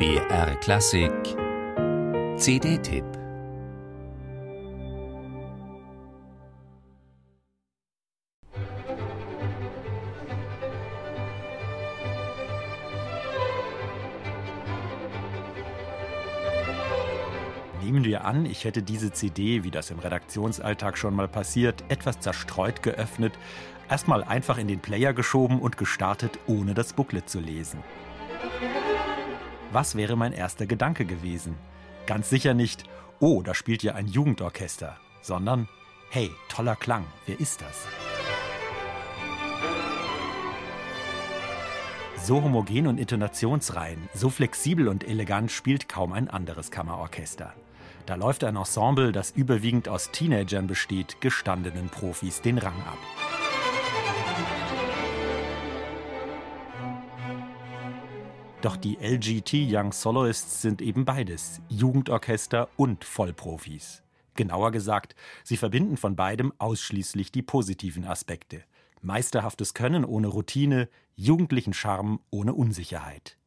BR Klassik CD-Tipp Nehmen wir an, ich hätte diese CD, wie das im Redaktionsalltag schon mal passiert, etwas zerstreut geöffnet, erstmal einfach in den Player geschoben und gestartet, ohne das Booklet zu lesen. Was wäre mein erster Gedanke gewesen? Ganz sicher nicht, oh, da spielt ja ein Jugendorchester, sondern, hey, toller Klang, wer ist das? So homogen und intonationsrein, so flexibel und elegant spielt kaum ein anderes Kammerorchester. Da läuft ein Ensemble, das überwiegend aus Teenagern besteht, gestandenen Profis den Rang ab. Doch die LGT Young Soloists sind eben beides, Jugendorchester und Vollprofis. Genauer gesagt, sie verbinden von beidem ausschließlich die positiven Aspekte. Meisterhaftes Können ohne Routine, jugendlichen Charme ohne Unsicherheit.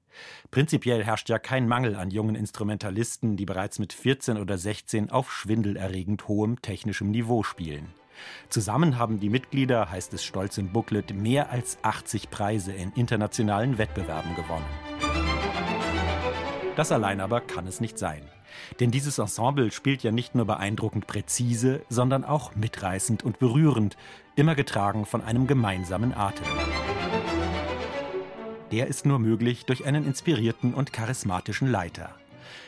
Prinzipiell herrscht ja kein Mangel an jungen Instrumentalisten, die bereits mit 14 oder 16 auf schwindelerregend hohem technischem Niveau spielen. Zusammen haben die Mitglieder, heißt es stolz im Booklet, mehr als 80 Preise in internationalen Wettbewerben gewonnen. Das allein aber kann es nicht sein. Denn dieses Ensemble spielt ja nicht nur beeindruckend präzise, sondern auch mitreißend und berührend, immer getragen von einem gemeinsamen Atem der ist nur möglich durch einen inspirierten und charismatischen Leiter.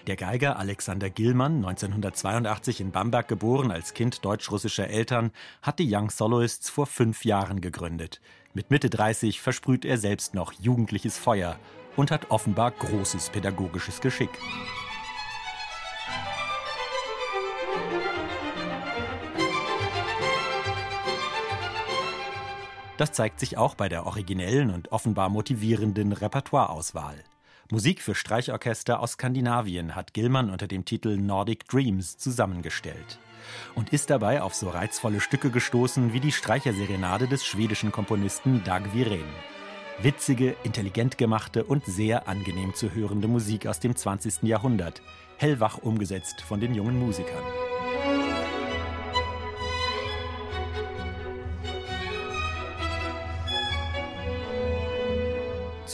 Der Geiger Alexander Gillmann, 1982 in Bamberg geboren als Kind deutsch-russischer Eltern, hat die Young Soloists vor fünf Jahren gegründet. Mit Mitte 30 versprüht er selbst noch jugendliches Feuer und hat offenbar großes pädagogisches Geschick. Das zeigt sich auch bei der originellen und offenbar motivierenden Repertoireauswahl. Musik für Streichorchester aus Skandinavien hat Gillmann unter dem Titel Nordic Dreams zusammengestellt und ist dabei auf so reizvolle Stücke gestoßen wie die Streicherserenade des schwedischen Komponisten Dag Viren. Witzige, intelligent gemachte und sehr angenehm zu hörende Musik aus dem 20. Jahrhundert, hellwach umgesetzt von den jungen Musikern.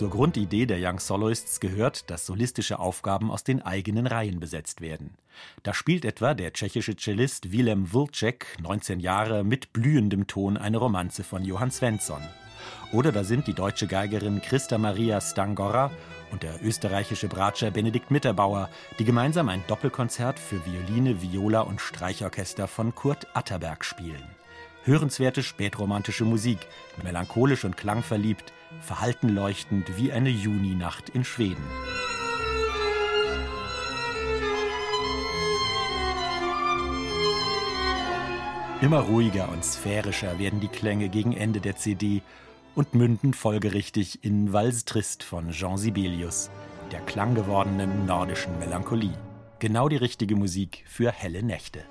Zur Grundidee der Young Soloists gehört, dass solistische Aufgaben aus den eigenen Reihen besetzt werden. Da spielt etwa der tschechische Cellist Willem Wulczek, 19 Jahre, mit blühendem Ton eine Romanze von Johann Svensson. Oder da sind die deutsche Geigerin Christa Maria Stangorra und der österreichische Bratscher Benedikt Mitterbauer, die gemeinsam ein Doppelkonzert für Violine, Viola und Streichorchester von Kurt Atterberg spielen. Hörenswerte spätromantische Musik, melancholisch und klangverliebt, verhalten leuchtend wie eine Juninacht in Schweden. Immer ruhiger und sphärischer werden die Klänge gegen Ende der CD und münden folgerichtig in Vals Trist von Jean Sibelius, der klanggewordenen nordischen Melancholie. Genau die richtige Musik für helle Nächte.